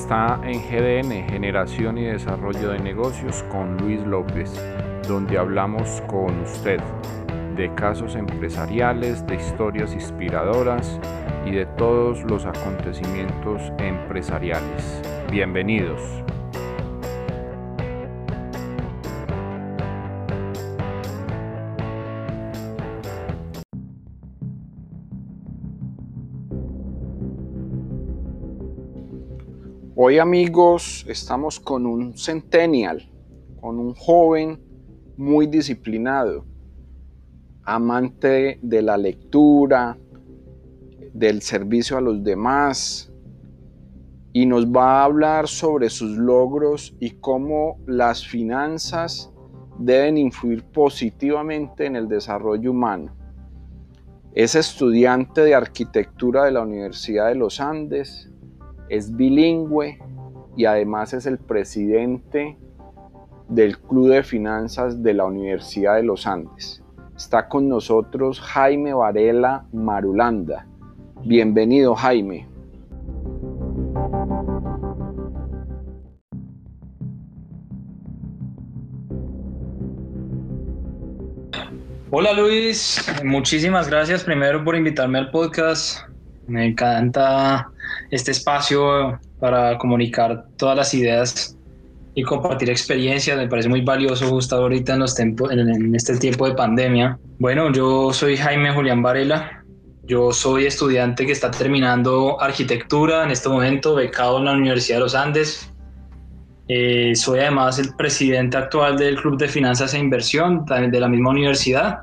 está en GDN, Generación y Desarrollo de Negocios, con Luis López, donde hablamos con usted de casos empresariales, de historias inspiradoras y de todos los acontecimientos empresariales. Bienvenidos. Hoy amigos estamos con un centennial, con un joven muy disciplinado, amante de la lectura, del servicio a los demás, y nos va a hablar sobre sus logros y cómo las finanzas deben influir positivamente en el desarrollo humano. Es estudiante de arquitectura de la Universidad de los Andes, es bilingüe y además es el presidente del Club de Finanzas de la Universidad de los Andes. Está con nosotros Jaime Varela Marulanda. Bienvenido Jaime. Hola Luis, muchísimas gracias primero por invitarme al podcast. Me encanta este espacio para comunicar todas las ideas y compartir experiencias. Me parece muy valioso justo ahorita en, los en este tiempo de pandemia. Bueno, yo soy Jaime Julián Varela. Yo soy estudiante que está terminando arquitectura en este momento, becado en la Universidad de los Andes. Eh, soy además el presidente actual del Club de Finanzas e Inversión, también de la misma universidad.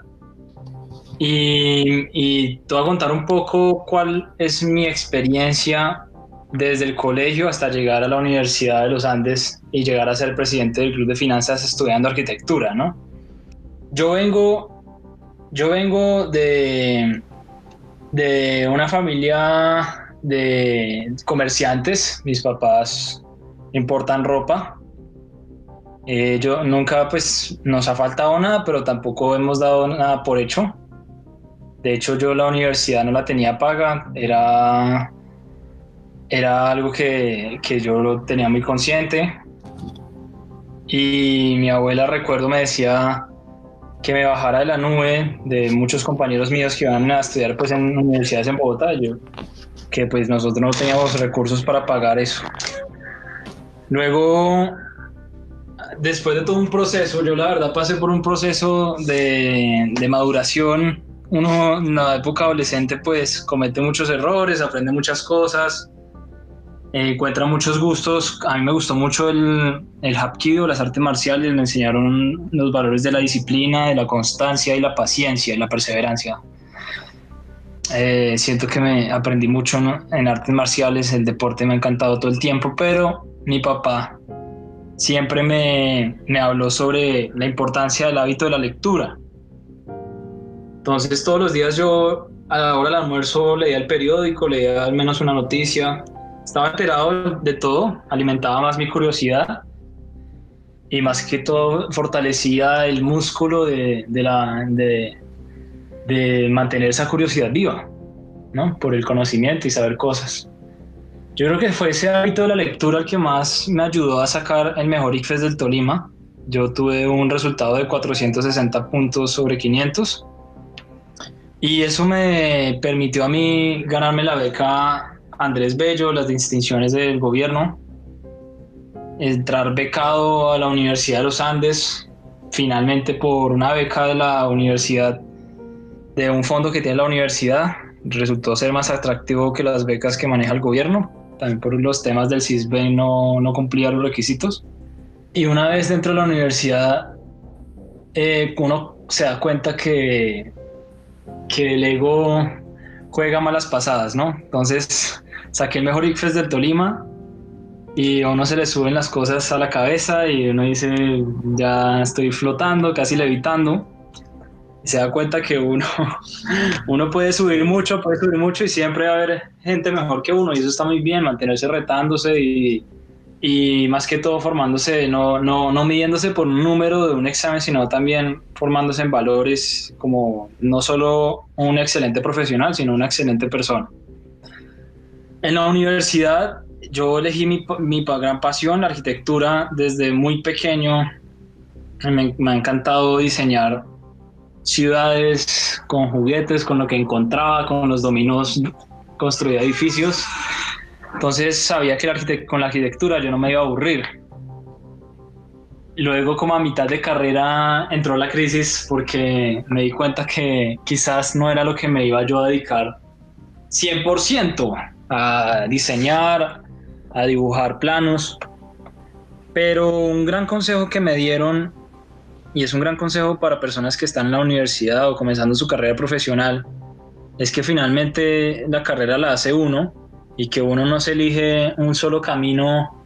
Y, te voy a contar un poco cuál es mi experiencia desde el colegio hasta llegar a la Universidad de los Andes y llegar a ser presidente del Club de Finanzas estudiando arquitectura, ¿no? Yo vengo, yo vengo de, de una familia de comerciantes, mis papás importan ropa. Eh, yo nunca pues nos ha faltado nada, pero tampoco hemos dado nada por hecho. De hecho, yo la universidad no la tenía paga, era, era algo que, que yo lo tenía muy consciente. Y mi abuela, recuerdo, me decía que me bajara de la nube de muchos compañeros míos que iban a estudiar pues, en universidades en Bogotá, yo, que pues nosotros no teníamos recursos para pagar eso. Luego, después de todo un proceso, yo la verdad pasé por un proceso de, de maduración uno en la época adolescente pues comete muchos errores, aprende muchas cosas, encuentra muchos gustos. A mí me gustó mucho el, el Hapkido, las artes marciales, me enseñaron los valores de la disciplina, de la constancia y la paciencia y la perseverancia. Eh, siento que me aprendí mucho en artes marciales, el deporte me ha encantado todo el tiempo, pero mi papá siempre me, me habló sobre la importancia del hábito de la lectura entonces todos los días yo a la hora del almuerzo leía el periódico, leía al menos una noticia, estaba enterado de todo, alimentaba más mi curiosidad y más que todo fortalecía el músculo de, la, de, de mantener esa curiosidad viva, ¿no? Por el conocimiento y saber cosas. Yo creo que fue ese hábito de la lectura el que más me ayudó a sacar el mejor ICFES del Tolima. Yo tuve un resultado de 460 puntos sobre 500 y eso me permitió a mí ganarme la beca Andrés Bello, las distinciones del gobierno, entrar becado a la Universidad de los Andes, finalmente por una beca de la universidad, de un fondo que tiene la universidad, resultó ser más atractivo que las becas que maneja el gobierno, también por los temas del CISB no, no cumplía los requisitos. Y una vez dentro de la universidad, eh, uno se da cuenta que que el ego juega malas pasadas, ¿no? Entonces saqué el mejor ICFES del Tolima y a uno se le suben las cosas a la cabeza y uno dice, ya estoy flotando, casi levitando. Y se da cuenta que uno, uno puede subir mucho, puede subir mucho y siempre va a haber gente mejor que uno y eso está muy bien, mantenerse retándose y, y más que todo formándose, no, no, no midiéndose por un número de un examen, sino también formándose en valores como no solo un excelente profesional, sino una excelente persona. En la universidad yo elegí mi, mi gran pasión, la arquitectura, desde muy pequeño. Me, ha encantado diseñar ciudades con juguetes, con lo que encontraba, con los dominos, construía edificios. Entonces sabía que con la arquitectura yo no me iba a aburrir. Luego como a mitad de carrera entró la crisis porque me di cuenta que quizás no era lo que me iba yo a dedicar 100% a diseñar, a dibujar planos. Pero un gran consejo que me dieron, y es un gran consejo para personas que están en la universidad o comenzando su carrera profesional, es que finalmente la carrera la hace uno y que uno no se elige un solo camino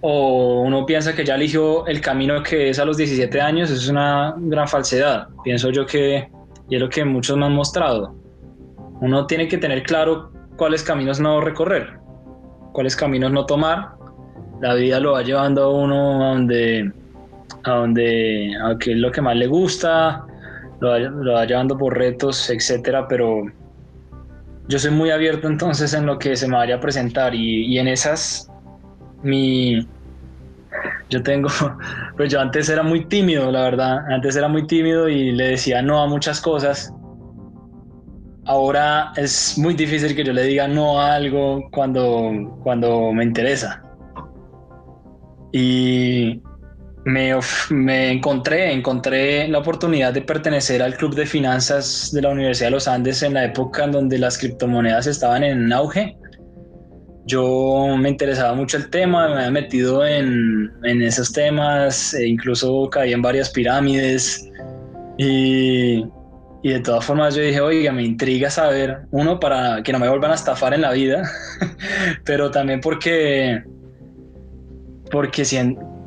o uno piensa que ya eligió el camino que es a los 17 años, es una gran falsedad. Pienso yo que, y es lo que muchos me han mostrado, uno tiene que tener claro cuáles caminos no recorrer, cuáles caminos no tomar. La vida lo va llevando a uno a donde, a donde, a que es lo que más le gusta, lo va, llevando por retos, etcétera, pero yo soy muy abierto entonces en lo que se me vaya a presentar y, y en esas mi yo tengo pues yo antes era muy tímido la verdad antes era muy tímido y le decía no a muchas cosas. Ahora es muy difícil que yo le diga no a algo cuando cuando me interesa. Y me, me, encontré, encontré la oportunidad de pertenecer al Club de Finanzas de la Universidad de los Andes en la época en donde las criptomonedas estaban en auge. Yo me interesaba mucho el tema, me había metido en, en esos temas, e incluso caí en varias pirámides y, y de todas formas yo dije, oiga, me intriga saber, uno, para que no me vuelvan a estafar en la vida, pero también porque, porque si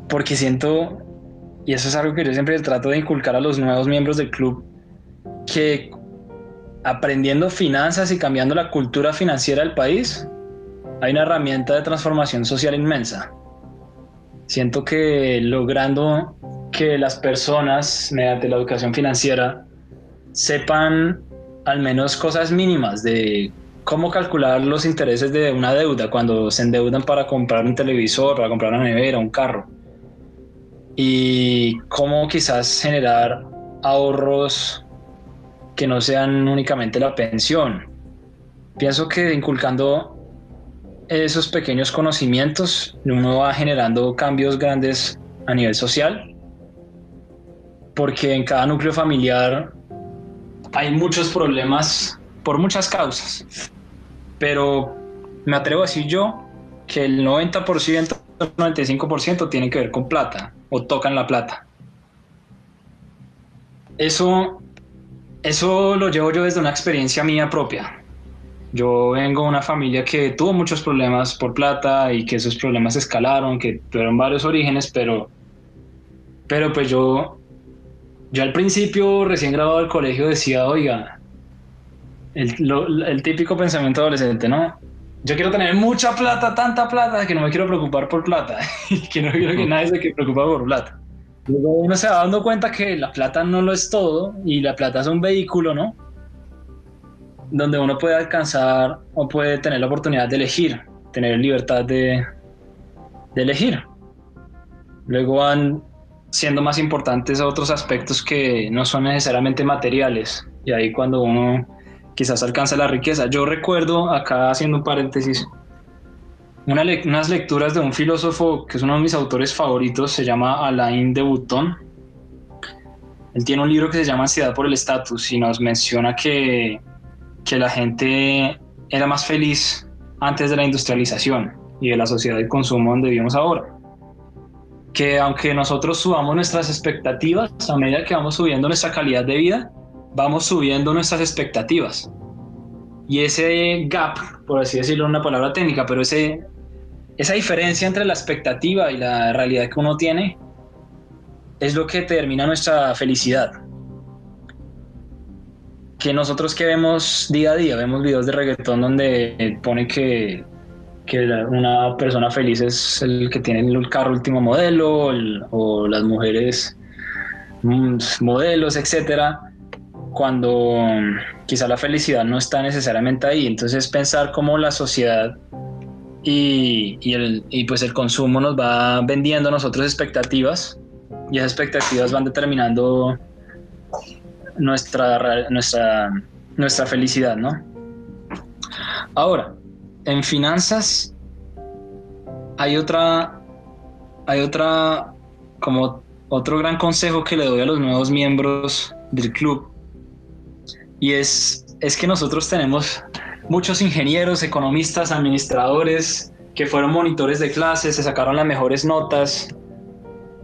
porque siento, y eso es algo que yo siempre trato de inculcar a los nuevos miembros del club, que aprendiendo finanzas y cambiando la cultura financiera del país, hay una herramienta de transformación social inmensa. Siento que logrando que las personas, mediante la educación financiera, sepan al menos cosas mínimas de cómo calcular los intereses de una deuda cuando se endeudan para comprar un televisor, para comprar una nevera, un carro y cómo quizás generar ahorros que no sean únicamente la pensión. Pienso que inculcando esos pequeños conocimientos uno va generando cambios grandes a nivel social, porque en cada núcleo familiar hay muchos problemas por muchas causas, pero me atrevo a decir yo que el 90%, 95% tiene que ver con plata o tocan la plata. Eso, eso lo llevo yo desde una experiencia mía propia. Yo vengo de una familia que tuvo muchos problemas por plata y que esos problemas escalaron, que tuvieron varios orígenes, pero, pero pues yo, yo al principio, recién graduado del colegio, decía, oiga, el, el típico pensamiento adolescente, ¿no? Yo quiero tener mucha plata, tanta plata, que no me quiero preocupar por plata y que no quiero que nadie se preocupe por plata. Luego uno se va dando cuenta que la plata no lo es todo y la plata es un vehículo, ¿no? Donde uno puede alcanzar o puede tener la oportunidad de elegir, tener libertad de, de elegir. Luego van siendo más importantes otros aspectos que no son necesariamente materiales. Y ahí cuando uno quizás alcanza la riqueza. Yo recuerdo, acá haciendo un paréntesis, unas lecturas de un filósofo que es uno de mis autores favoritos, se llama Alain de Botton. Él tiene un libro que se llama Ansiedad por el Estatus y nos menciona que, que la gente era más feliz antes de la industrialización y de la sociedad de consumo donde vivimos ahora. Que aunque nosotros subamos nuestras expectativas, a medida que vamos subiendo nuestra calidad de vida, vamos subiendo nuestras expectativas. Y ese gap, por así decirlo, una palabra técnica, pero ese, esa diferencia entre la expectativa y la realidad que uno tiene es lo que determina nuestra felicidad. Que nosotros que vemos día a día, vemos videos de reggaetón donde pone que, que una persona feliz es el que tiene el carro último modelo o las mujeres mm, modelos, etcétera cuando quizá la felicidad no está necesariamente ahí. Entonces pensar cómo la sociedad y, el, y pues el consumo nos va vendiendo a nosotros expectativas y esas expectativas van determinando nuestra, nuestra, nuestra felicidad, ¿no? Ahora, en finanzas hay otra, hay otra, como otro gran consejo que le doy a los nuevos miembros del club y es, es que nosotros tenemos muchos ingenieros, economistas, administradores que fueron monitores de clases, se sacaron las mejores notas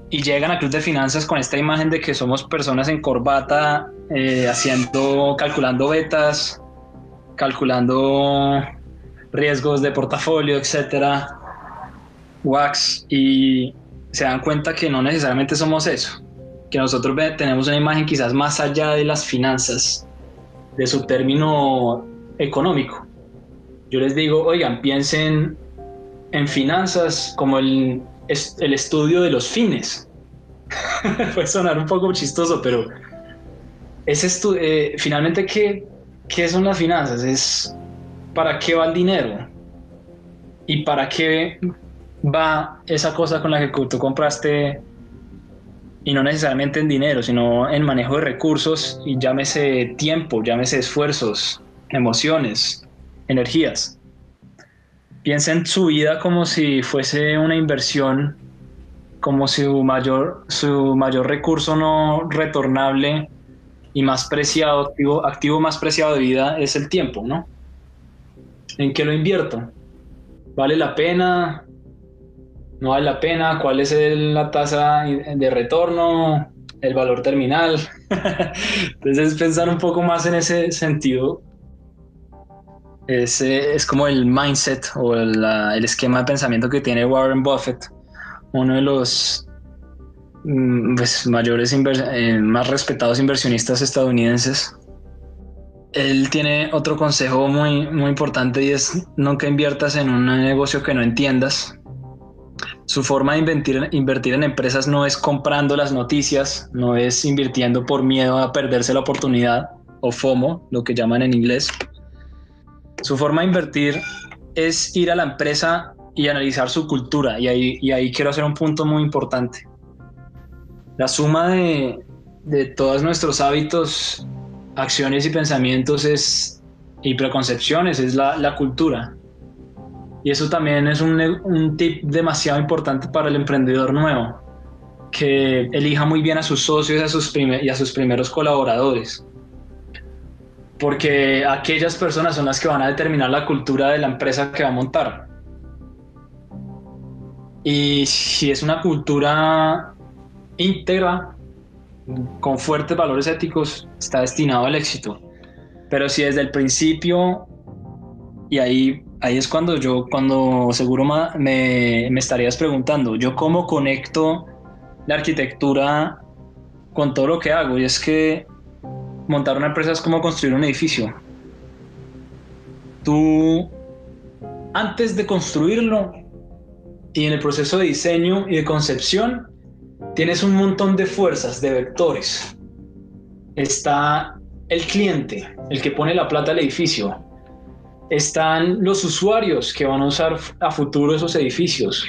y llegan a Club de Finanzas con esta imagen de que somos personas en corbata, eh, haciendo, calculando betas, calculando riesgos de portafolio, etcétera, wax, y se dan cuenta que no necesariamente somos eso, que nosotros tenemos una imagen quizás más allá de las finanzas, de su término económico. Yo les digo, oigan, piensen en finanzas como el, el estudio de los fines. Puede sonar un poco chistoso, pero es eh, finalmente, ¿qué, ¿qué son las finanzas? Es para qué va el dinero y para qué va esa cosa con la que tú compraste y no necesariamente en dinero, sino en manejo de recursos y llámese tiempo, llámese esfuerzos, emociones, energías. Piensa en su vida como si fuese una inversión, como su mayor, su mayor recurso no retornable y más preciado, activo, activo más preciado de vida es el tiempo, ¿no? ¿En qué lo invierto? ¿Vale la pena? ¿No vale la pena? ¿Cuál es la tasa de retorno? ¿El valor terminal? Entonces pensar un poco más en ese sentido es, es como el mindset o el, el, esquema de pensamiento que tiene Warren Buffett, uno de los mm, pues, mayores, eh, más respetados inversionistas estadounidenses. Él tiene otro consejo muy, muy importante y es nunca inviertas en un negocio que no entiendas. Su forma de invertir, en empresas no es comprando las noticias, no es invirtiendo por miedo a perderse la oportunidad o FOMO, lo que llaman en inglés, su forma de invertir es ir a la empresa y analizar su cultura. Y ahí, ahí quiero hacer un punto muy importante. La suma de, todos nuestros hábitos, acciones y pensamientos es, y preconcepciones es la, cultura. Y eso también es un, tip demasiado importante para el emprendedor nuevo, que elija muy bien a sus socios a sus y a sus primeros colaboradores porque aquellas personas son las que van a determinar la cultura de la empresa que va a montar. Y si es una cultura íntegra, con fuertes valores éticos, está destinado al éxito. Pero si desde el principio, y ahí, ahí es cuando yo, cuando seguro me, me estarías preguntando, yo cómo conecto la arquitectura con todo lo que hago. Y es que montar una empresa es como construir un edificio. Tú, antes de construirlo y en el proceso de diseño y de concepción, tienes un montón de fuerzas, de vectores. Está el cliente, el que pone la plata al edificio. Están los usuarios que van a usar a futuro esos edificios.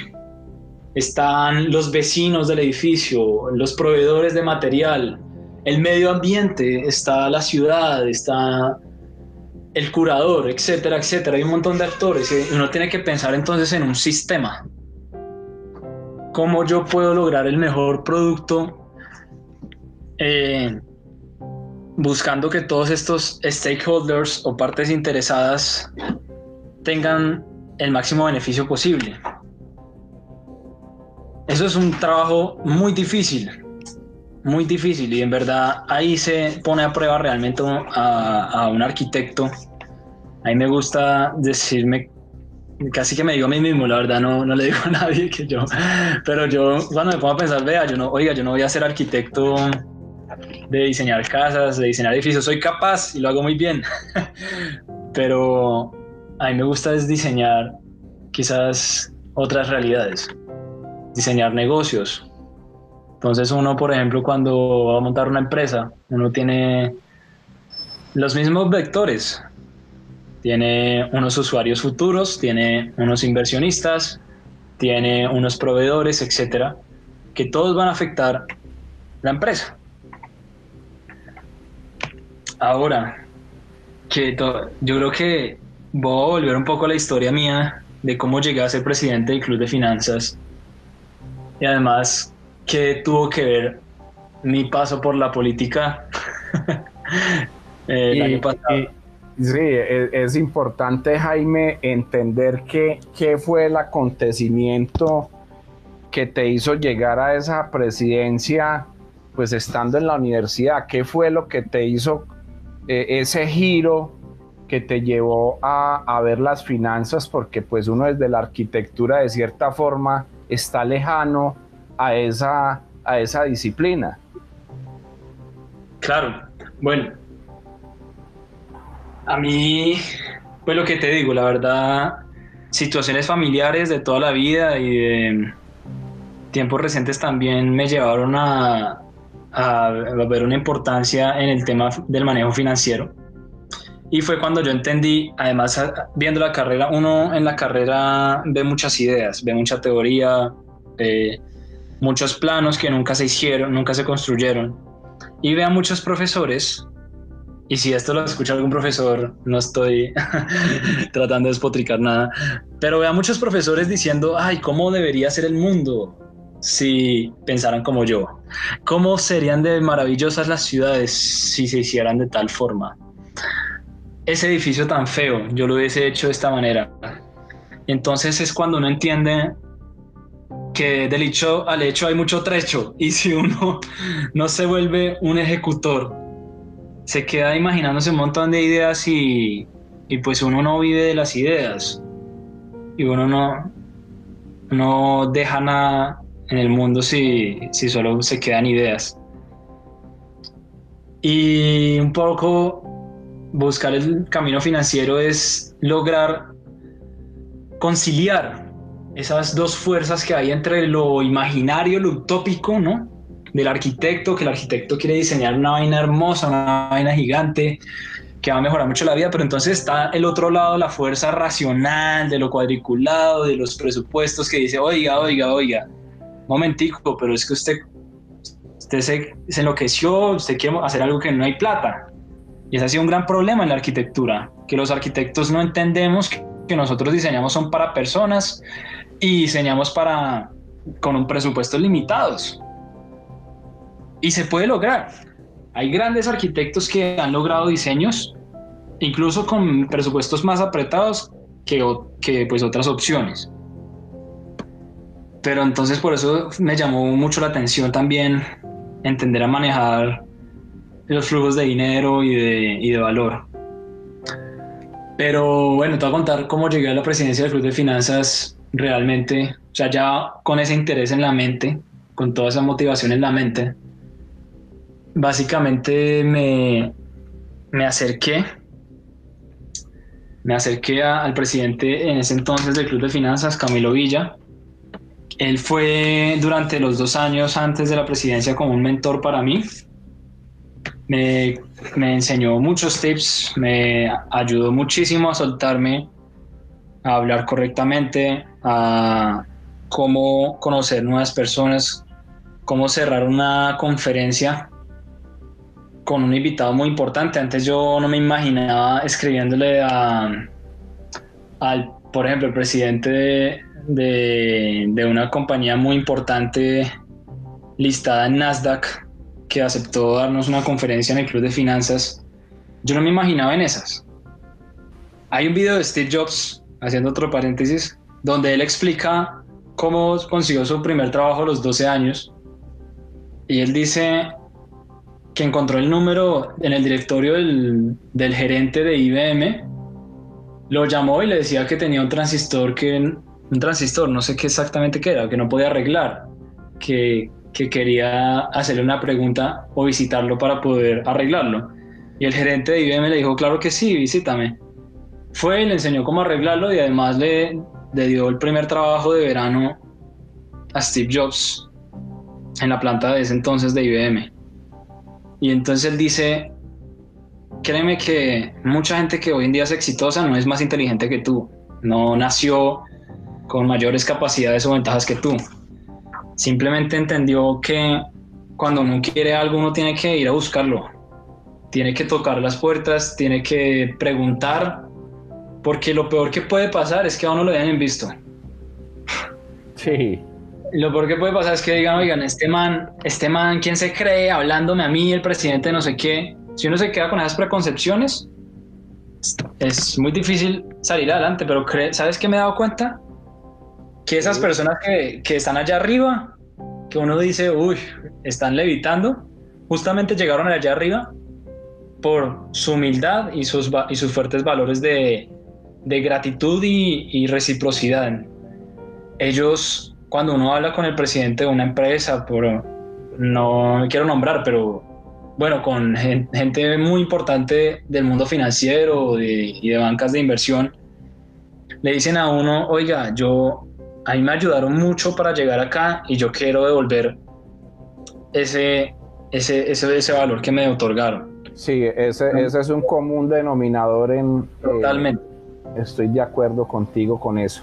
Están los vecinos del edificio, los proveedores de material, el medio ambiente, está la ciudad, está el curador, etcétera, etcétera. Hay un montón de actores uno tiene que pensar entonces en un sistema. ¿Cómo yo puedo lograr el mejor producto eh, buscando que todos estos stakeholders o partes interesadas tengan el máximo beneficio posible? Eso es un trabajo muy difícil, muy difícil y en verdad ahí se pone a prueba realmente a, un arquitecto. A mí me gusta decirme, casi que me digo a mí mismo, la verdad no, no le digo a nadie que yo, pero yo cuando me pongo a pensar, vea, yo no, oiga, yo no voy a ser arquitecto de diseñar casas, de diseñar edificios, soy capaz y lo hago muy bien, pero a mí me gusta diseñar quizás otras realidades, diseñar negocios, entonces uno, por ejemplo, cuando va a montar una empresa, uno tiene los mismos vectores. tiene unos usuarios futuros, tiene unos inversionistas, tiene unos proveedores, etcétera, que todos van a afectar la empresa. Ahora, que yo creo que voy a volver un poco a la historia mía de cómo llegué a ser presidente del Club de Finanzas. Y además qué tuvo que ver mi paso por la política el año pasado. sí, es, es, importante, Jaime, entender qué, qué fue el acontecimiento que te hizo llegar a esa presidencia, pues estando en la universidad, qué fue lo que te hizo eh, ese giro que te llevó a, ver las finanzas, porque pues uno desde la arquitectura de cierta forma está lejano a esa, a esa disciplina. Claro, bueno, a mí, pues lo que te digo, la verdad, situaciones familiares de toda la vida y de tiempos recientes también me llevaron a, a, ver una importancia en el tema del manejo financiero. Y fue cuando yo entendí, además viendo la carrera, uno en la carrera ve muchas ideas, ve mucha teoría, eh, muchos planos que nunca se hicieron, nunca se construyeron. Y ve a muchos profesores y si esto lo escucha algún profesor, no estoy tratando de despotricar nada, pero veo a muchos profesores diciendo, ay, ¿cómo debería ser el mundo si pensaran como yo? ¿Cómo serían de maravillosas las ciudades si se hicieran de tal forma? Ese edificio tan feo, yo lo hubiese hecho de esta manera. Entonces es cuando uno entiende que del hecho al hecho hay mucho trecho y si uno no se vuelve un ejecutor se queda imaginándose un montón de ideas y, y pues uno no vive de las ideas y uno no, no deja nada en el mundo si, si solo se quedan ideas. Y un poco buscar el camino financiero es lograr conciliar esas dos fuerzas que hay entre lo imaginario, lo utópico, ¿no? del arquitecto, que el arquitecto quiere diseñar una vaina hermosa, una vaina gigante, que va a mejorar mucho la vida, pero entonces está el otro lado, la fuerza racional de lo cuadriculado, de los presupuestos, que dice, oiga, oiga, oiga, momentico, pero es que usted, usted se, se enloqueció, usted quiere hacer algo que no hay plata. Y ese ha sido un gran problema en la arquitectura, que los arquitectos no entendemos que, que nosotros diseñamos son para personas y diseñamos para con un presupuesto limitados. Y se puede lograr. Hay grandes arquitectos que han logrado diseños, incluso con presupuestos más apretados que, que pues otras opciones. Pero entonces por eso me llamó mucho la atención también entender a manejar los flujos de dinero y de, y de valor. Pero bueno, te voy a contar cómo llegué a la presidencia del Club de Finanzas realmente, o sea, ya con ese interés en la mente, con toda esa motivación en la mente, básicamente me, me acerqué, me acerqué al presidente en ese entonces del Club de Finanzas, Camilo Villa. Él fue durante los dos años antes de la presidencia como un mentor para mí. Me, me enseñó muchos tips, me ayudó muchísimo a soltarme, a hablar correctamente, a cómo conocer nuevas personas, cómo cerrar una conferencia con un invitado muy importante. Antes yo no me imaginaba escribiéndole a, al, por ejemplo, el presidente de, una compañía muy importante listada en Nasdaq que aceptó darnos una conferencia en el Club de Finanzas. Yo no me imaginaba en esas. Hay un video de Steve Jobs, haciendo otro paréntesis, donde él explica cómo consiguió su primer trabajo a los 12 años. Y él dice, que encontró el número en el directorio del, gerente de IBM, lo llamó y le decía que tenía un transistor que un transistor, no sé qué exactamente qué era, que no podía arreglar, que, que quería hacerle una pregunta o visitarlo para poder arreglarlo. Y el gerente de IBM le dijo, claro que sí, visítame. Fue y le enseñó cómo arreglarlo y además le, le dio el primer trabajo de verano a Steve Jobs en la planta de ese entonces de IBM. Y entonces él dice créeme que mucha gente que hoy en día es exitosa no es más inteligente que tú, no nació con mayores capacidades o ventajas que tú. Simplemente entendió que cuando uno quiere algo uno tiene que ir a buscarlo, tiene que tocar las puertas, tiene que preguntar, porque lo peor que puede pasar es que a uno lo hayan visto. Sí. Lo peor que puede pasar es que digan, oigan, este man, este man, ¿quién se cree hablándome a mí, el presidente no sé qué? Si uno se queda con esas preconcepciones, es muy difícil salir adelante, pero ¿sabes qué me he dado cuenta? Que esas personas que, que están allá arriba, que uno dice, uy, están levitando, justamente llegaron allá arriba por su humildad y sus, y sus fuertes valores de, de gratitud y, y, reciprocidad. Ellos, cuando uno habla con el presidente de una empresa, por, no quiero nombrar, pero bueno, con gente muy importante del mundo financiero y de bancas de inversión, le dicen a uno, oiga, yo, a mí me ayudaron mucho para llegar acá y yo quiero devolver ese, ese, ese, ese valor que me otorgaron. Sí, ese, ese es un común denominador en... Eh, totalmente. estoy de acuerdo contigo con eso.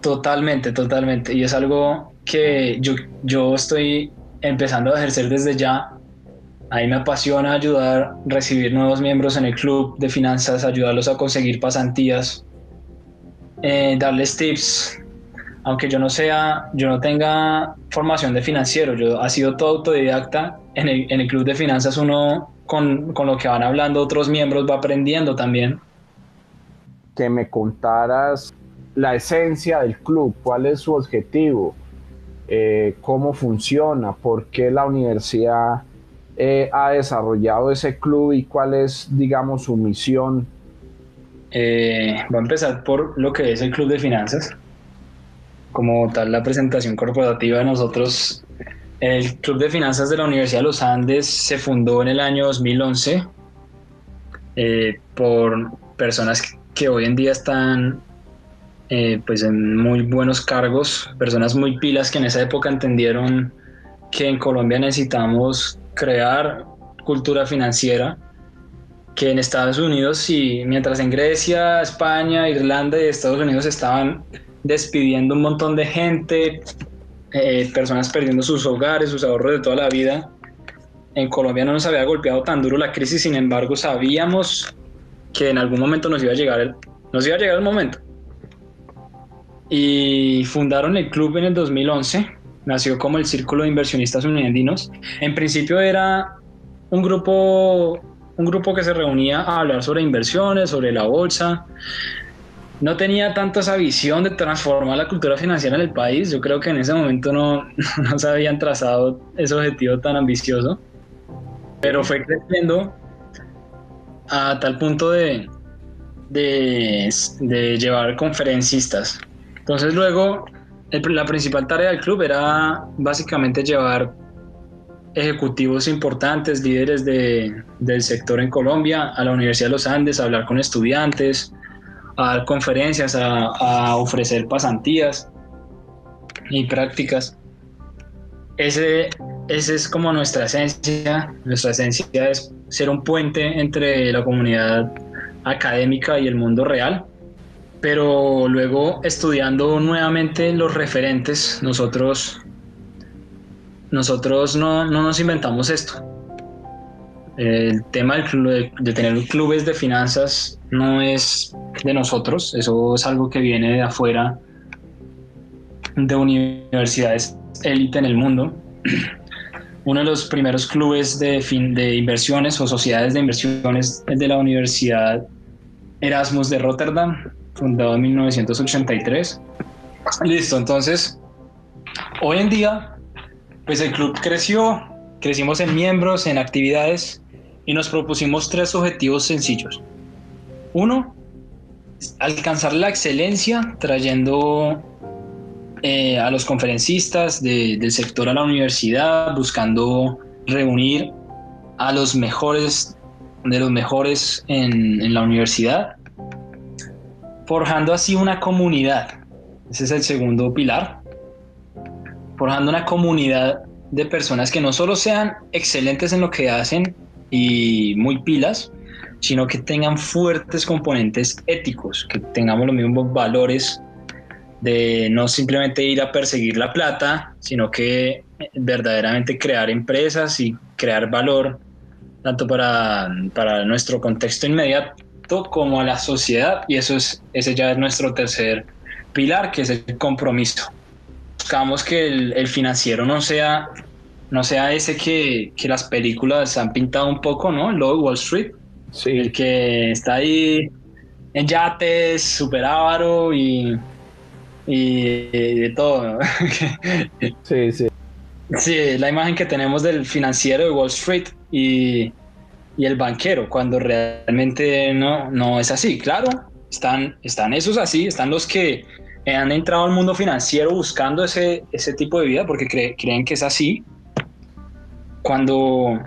Totalmente, totalmente. Y es algo que yo, yo estoy empezando a ejercer desde ya. A mí me apasiona ayudar, recibir nuevos miembros en el club de finanzas, ayudarlos a conseguir pasantías, eh, darles tips, aunque yo no sea, yo no tenga formación de financiero, yo ha sido todo autodidacta. En el, en el club de finanzas uno con, con, lo que van hablando otros miembros va aprendiendo también. Que me contaras la esencia del club, cuál es su objetivo, eh, cómo funciona, por qué la universidad eh, ha desarrollado ese club y cuál es, digamos, su misión. Eh, voy a empezar por lo que es el club de finanzas como tal la presentación corporativa de nosotros. El Club de Finanzas de la Universidad de los Andes se fundó en el año 2011 eh, por personas que hoy en día están eh, pues en muy buenos cargos, personas muy pilas que en esa época entendieron que en Colombia necesitamos crear cultura financiera, que en Estados Unidos y mientras en Grecia, España, Irlanda y Estados Unidos estaban despidiendo un montón de gente, eh, personas perdiendo sus hogares, sus ahorros de toda la vida. En Colombia no nos había golpeado tan duro la crisis, sin embargo sabíamos que en algún momento nos iba a llegar el, nos iba a llegar el momento. Y fundaron el club en el 2011, nació como el Círculo de Inversionistas Unandinos. En principio era un grupo, un grupo que se reunía a hablar sobre inversiones, sobre la bolsa, no tenía tanto esa visión de transformar la cultura financiera en el país. Yo creo que en ese momento no, no se habían trazado ese objetivo tan ambicioso, pero fue creciendo a tal punto de, de, de llevar conferencistas. Entonces luego la principal tarea del club era básicamente llevar ejecutivos importantes, líderes de, del sector en Colombia, a la Universidad de los Andes, a hablar con estudiantes, a dar conferencias, a, ofrecer pasantías y prácticas. Ese, ese es como nuestra esencia. Nuestra esencia es ser un puente entre la comunidad académica y el mundo real. Pero luego estudiando nuevamente los referentes, nosotros, nosotros no, no nos inventamos esto. El tema de tener clubes de finanzas no es de nosotros, eso es algo que viene de afuera de universidades élite en el mundo. Uno de los primeros clubes de, fin, de inversiones o sociedades de inversiones es de la Universidad Erasmus de Rotterdam, fundado en 1983. Listo, entonces, hoy en día, pues el club creció, crecimos en miembros, en actividades, y nos propusimos tres objetivos sencillos. Uno, alcanzar la excelencia trayendo eh, a los conferencistas del sector a la universidad, buscando reunir a los mejores de los mejores en la universidad, forjando así una comunidad. Ese es el segundo pilar. Forjando una comunidad de personas que no solo sean excelentes en lo que hacen, y muy pilas, sino que tengan fuertes componentes éticos, que tengamos los mismos valores de no simplemente ir a perseguir la plata, sino que verdaderamente crear empresas y crear valor tanto para, para nuestro contexto inmediato como a la sociedad y eso es ese ya es nuestro tercer pilar que es el compromiso buscamos que el, financiero no sea no sea ese que, que, las películas han pintado un poco no el Wall Street sí. el que está ahí en yates super avaro y y de todo. sí, sí. Sí, la imagen que tenemos del financiero de Wall Street y, y, el banquero, cuando realmente no, no es así. Claro, están, están esos así, están los que han entrado al mundo financiero buscando ese, ese tipo de vida porque creen que es así. Cuando,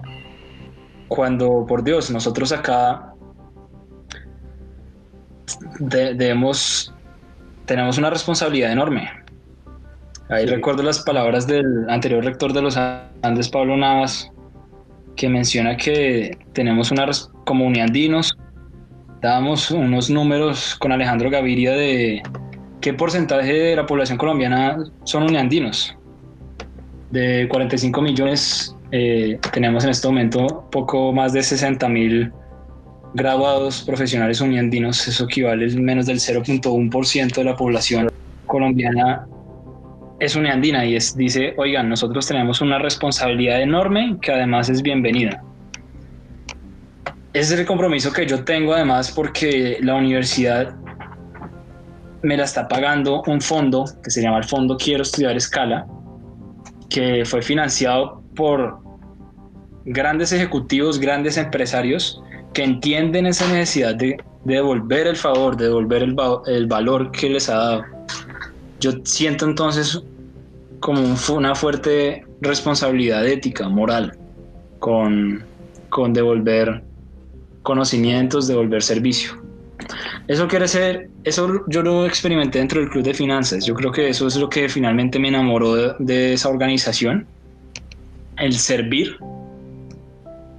cuando, por Dios, nosotros acá debemos tenemos una responsabilidad enorme. Ahí recuerdo las palabras del anterior rector de los Andes, Pablo Navas, que menciona que tenemos una como uniandinos, dábamos unos números con Alejandro Gaviria de qué porcentaje de la población colombiana son uniandinos. De 45 millones, eh, tenemos en este momento poco más de 60 mil graduados profesionales uniandinos, eso equivale a menos del 0.1% de la población colombiana es uniandina y es, dice, oigan, nosotros tenemos una responsabilidad enorme que además es bienvenida. Ese es el compromiso que yo tengo además porque la universidad me la está pagando un fondo que se llama el Fondo Quiero Estudiar Escala, que fue financiado por grandes ejecutivos, grandes empresarios que entienden esa necesidad de, devolver el favor, de devolver el, valor que les ha dado. Yo siento entonces como una fuerte responsabilidad ética, moral, con, con devolver conocimientos, devolver servicio. Eso quiere ser, eso yo lo experimenté dentro del club de finanzas. Yo creo que eso es lo que finalmente me enamoró de, de esa organización, el servir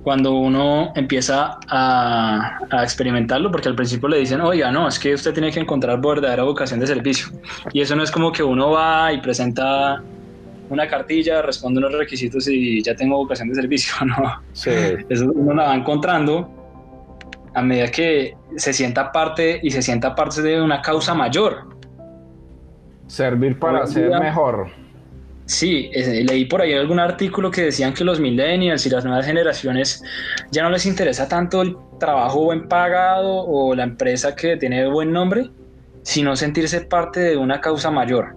cuando uno empieza a, experimentarlo, porque al principio le dicen, oiga, no, es que usted tiene que encontrar verdadera vocación de servicio. Y eso no es como que uno va y presenta una cartilla, responde unos requisitos y ya tengo vocación de servicio, ¿no? Sí. Eso uno la va encontrando a medida que se sienta parte y se sienta parte de una causa mayor. Servir para ser mejor. Sí, leí por ahí algún artículo que decían que los millennials y las nuevas generaciones ya no les interesa tanto el trabajo buen pagado o la empresa que tiene buen nombre, sino sentirse parte de una causa mayor.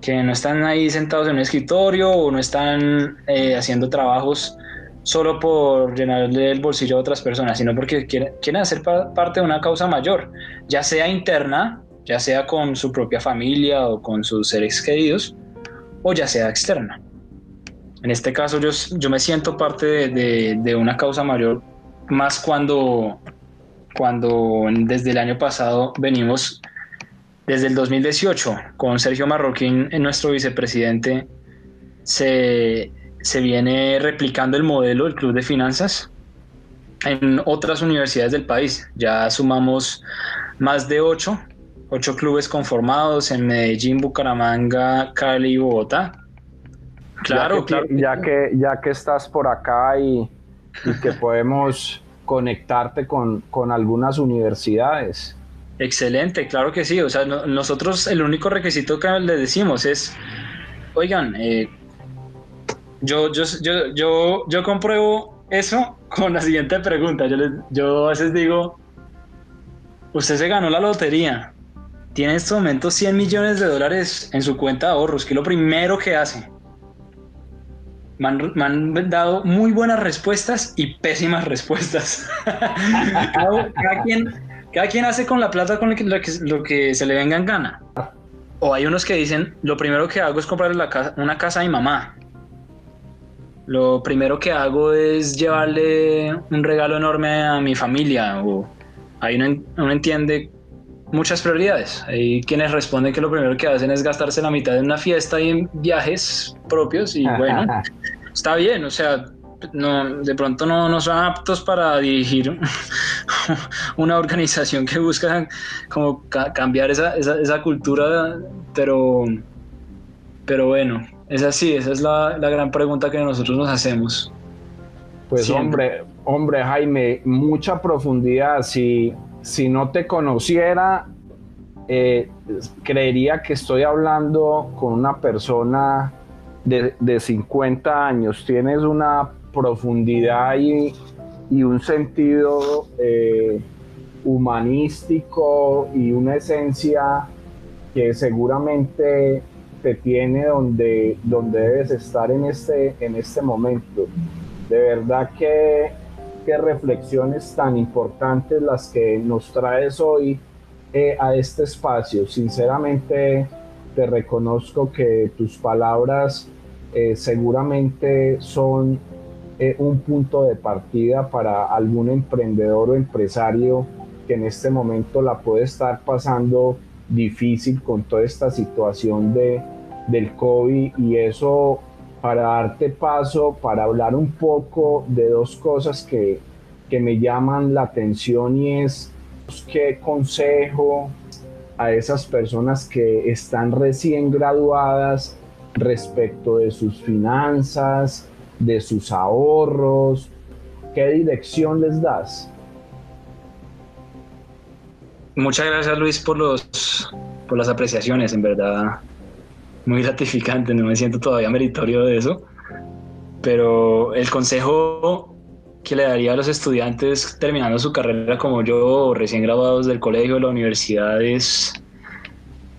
Que no están ahí sentados en un escritorio o no están eh, haciendo trabajos solo por llenarle el bolsillo a otras personas, sino porque quieren, quieren hacer parte de una causa mayor, ya sea interna, ya sea con su propia familia o con sus seres queridos, o ya sea externa. En este caso yo, yo me siento parte de, una causa mayor más cuando, cuando desde el año pasado venimos, desde el 2018, con Sergio Marroquín, nuestro vicepresidente, se, se viene replicando el modelo del Club de Finanzas en otras universidades del país. Ya sumamos más de ocho ocho clubes conformados en Medellín, Bucaramanga, Cali y Bogotá. Claro, ya que, Ya que, ya que estás por acá y, que podemos conectarte con, algunas universidades. Excelente, claro que sí. O sea, nosotros el único requisito que le decimos es, oigan, eh, yo, yo, yo, yo, yo compruebo eso con la siguiente pregunta. Yo, yo a veces digo, usted se ganó la lotería, tiene en este momento 100 millones de dólares en su cuenta de ahorros, que es lo primero que hace. Me han, dado muy buenas respuestas y pésimas respuestas. cada, quien, hace con la plata con lo que, se le venga en gana. O hay unos que dicen, lo primero que hago es comprarle una casa a mi mamá. Lo primero que hago es llevarle un regalo enorme a mi familia. O hay uno, uno entiende muchas prioridades. Hay quienes responden que lo primero que hacen es gastarse la mitad en una fiesta y en viajes propios y bueno, está bien, o sea, no, de pronto no, no son aptos para dirigir una organización que busca como cambiar esa, esa, cultura, pero, pero bueno, es así, esa es la, la gran pregunta que nosotros nos hacemos. Pues hombre, hombre Jaime, mucha profundidad. Si, si no te conociera, eh, creería que estoy hablando con una persona de, de 50 años. Tienes una profundidad y, y un sentido eh, humanístico y una esencia que seguramente te tiene donde, donde debes estar en este, en este momento. De verdad que, reflexiones tan importantes las que nos traes hoy eh, a este espacio. Sinceramente te reconozco que tus palabras eh, seguramente son eh, un punto de partida para algún emprendedor o empresario que en este momento la puede estar pasando difícil con toda esta situación de, del COVID y eso para darte paso, para hablar un poco de dos cosas que, que me llaman la atención y es qué consejo a esas personas que están recién graduadas respecto de sus finanzas, de sus ahorros, qué dirección les das. Muchas gracias Luis por los por las apreciaciones, en verdad muy gratificante, no me siento todavía meritorio de eso, pero el consejo que le daría a los estudiantes terminando su carrera como yo, recién graduados del colegio, de la universidad, es,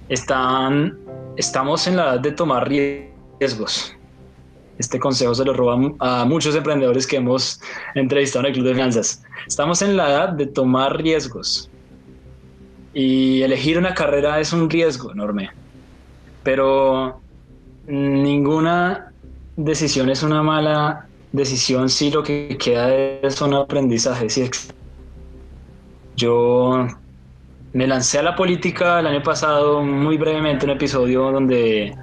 están, estamos en la edad de tomar riesgos. Este consejo se lo roba a muchos emprendedores que hemos entrevistado en el Club de Finanzas. Estamos en la edad de tomar riesgos. Y elegir una carrera es un riesgo enorme pero ninguna decisión es una mala decisión si lo que queda es un aprendizaje. Yo me lancé a la política el año pasado muy brevemente, un episodio donde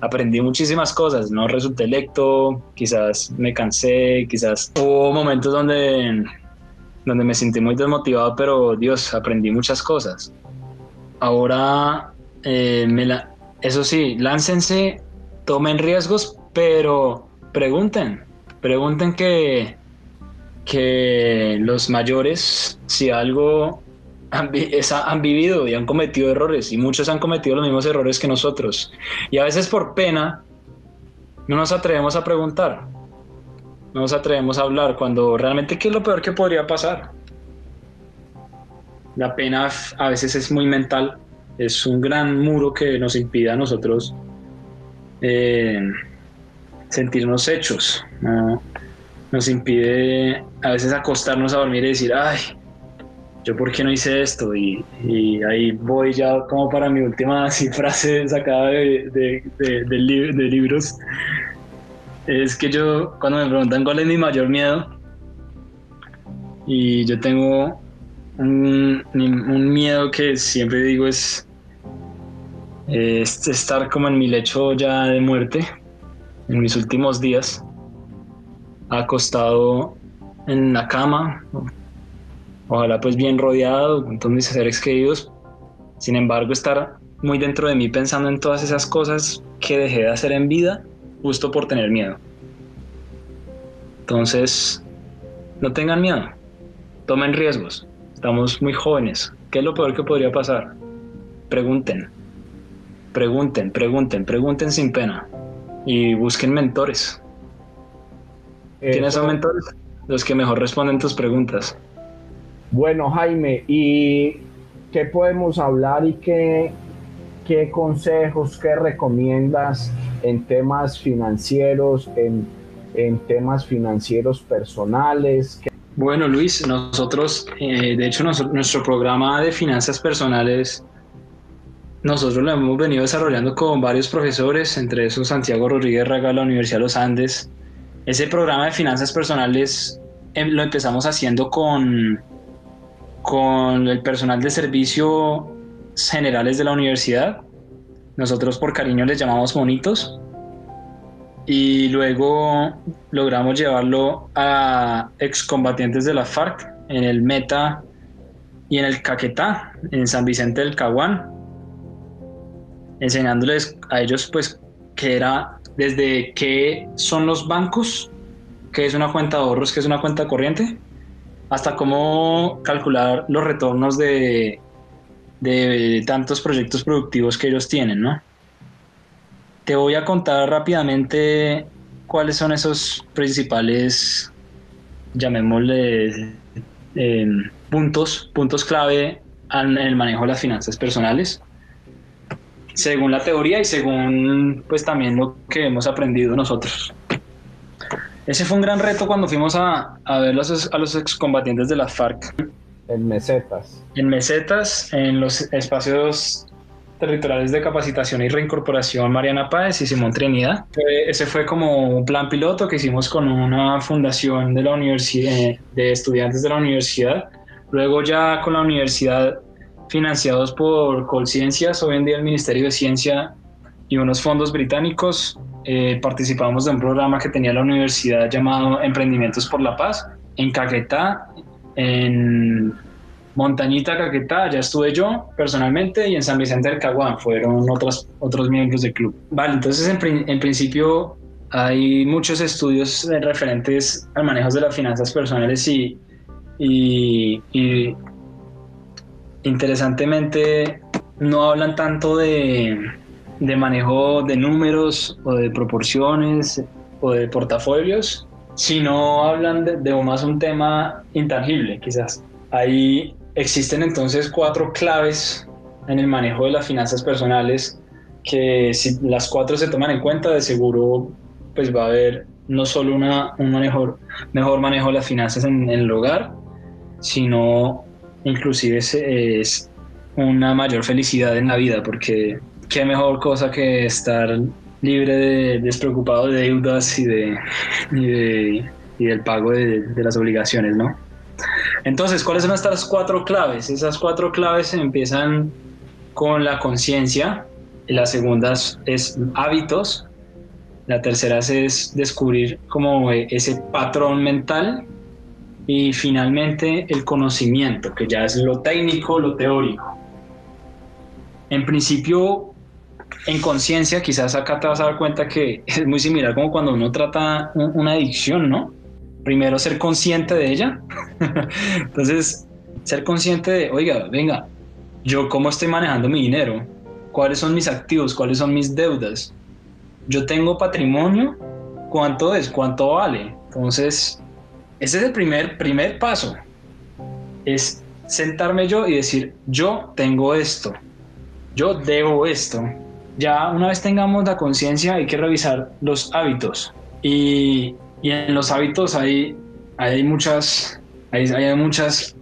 aprendí muchísimas cosas, no resulté electo, quizás me cansé, quizás hubo momentos donde, donde me sentí muy desmotivado, pero Dios, aprendí muchas cosas. Ahora eh, me la, eso sí, láncense, tomen riesgos, pero pregunten, pregunten que, que los mayores, si algo han, han, vivido y han cometido errores, y muchos han cometido los mismos errores que nosotros. Y a veces por pena no nos atrevemos a preguntar, no nos atrevemos a hablar, cuando realmente qué es lo peor que podría pasar. La pena a veces es muy mental es un gran muro que nos impide a nosotros eh, sentirnos hechos. Nos impide a veces acostarnos a dormir y decir, ay, yo por qué no hice esto y, ahí voy ya como para mi última frase sacada de, libros es que yo cuando me preguntan cuál es mi mayor miedo y yo tengo un miedo que siempre digo es es estar como en mi lecho ya de muerte, en mis últimos días, acostado en la cama, ojalá pues bien rodeado con todos mis seres queridos, sin embargo estar muy dentro de mí pensando en todas esas cosas que dejé de hacer en vida justo por tener miedo. Entonces, no tengan miedo, tomen riesgos, estamos muy jóvenes, ¿qué es lo peor que podría pasar? Pregunten, Pregunten, pregunten, pregunten sin pena y busquen mentores. ¿Quiénes son mentores? Los que mejor responden tus preguntas. Bueno, Jaime, ¿y qué podemos hablar y qué, qué consejos, qué recomiendas en temas financieros, en, en temas financieros personales? Bueno, Luis, nosotros, eh, de hecho, nuestro programa de finanzas personales nosotros lo hemos venido desarrollando con varios profesores, entre esos Santiago Rodríguez Raga de la Universidad de los Andes. Ese programa de finanzas personales em, lo empezamos haciendo con, con el personal de servicio generales de la universidad. Nosotros por cariño les llamamos monitos. y luego logramos llevarlo a excombatientes de la FARC en el Meta y en el Caquetá, en San Vicente del Caguán, enseñándoles a ellos pues que era desde qué son los bancos, qué es una cuenta de ahorros, qué es una cuenta corriente, hasta cómo calcular los retornos de, de tantos proyectos productivos que ellos tienen, ¿no? Te voy a contar rápidamente cuáles son esos principales, llamémosle, em, puntos, puntos clave en el manejo de las finanzas personales, según la teoría y según pues también lo que hemos aprendido nosotros. Ese fue un gran reto cuando fuimos a, a ver los, a los excombatientes de la FARC. En mesetas. En mesetas, en los espacios territoriales de capacitación y reincorporación Mariana Páez y Simón Trinidad. Ese fue como un plan piloto que hicimos con una fundación de la universidad, de estudiantes de la universidad. Luego ya con la universidad financiados por Colciencias, hoy en día el Ministerio de Ciencia y unos fondos británicos, eh, participamos de un programa que tenía la universidad llamado Emprendimientos por la Paz, en Caquetá, en Montañita Caquetá, ya estuve yo personalmente, y en San Vicente del Caguán. Fueron otros, otros miembros del club. Vale, entonces en, en principio hay muchos estudios referentes al manejo de las finanzas personales y, y, y interesantemente no hablan tanto de de manejo de números o de proporciones o de portafolios, sino hablan de, más un tema intangible, quizás. Ahí existen entonces cuatro claves en el manejo de las finanzas personales que si las cuatro se toman en cuenta, de seguro pues va a haber no solo una, un mejor, mejor manejo de las finanzas en, el hogar, sino inclusive es, una mayor felicidad en la vida, porque qué mejor cosa que estar libre de despreocupado de deudas y de, y, del pago de, las obligaciones, ¿no? Entonces, ¿cuáles son estas cuatro claves? Esas cuatro claves empiezan con la conciencia, la segunda es hábitos, la tercera es descubrir como ese patrón mental y finalmente el conocimiento, que ya es lo técnico, lo teórico. En principio, en conciencia, quizás acá te vas a dar cuenta que es muy similar como cuando uno trata una adicción, ¿no? Primero ser consciente de ella. Entonces, ser consciente de, oiga, venga, yo cómo estoy manejando mi dinero, cuáles son mis activos, cuáles son mis deudas. Yo tengo patrimonio, ¿cuánto es? ¿Cuánto vale? Entonces, ese es el primer, primer paso. Es sentarme yo y decir, yo tengo esto, yo debo esto, ya una vez tengamos la conciencia hay que revisar los hábitos y, y en los hábitos hay, hay muchas, hay, hay muchas,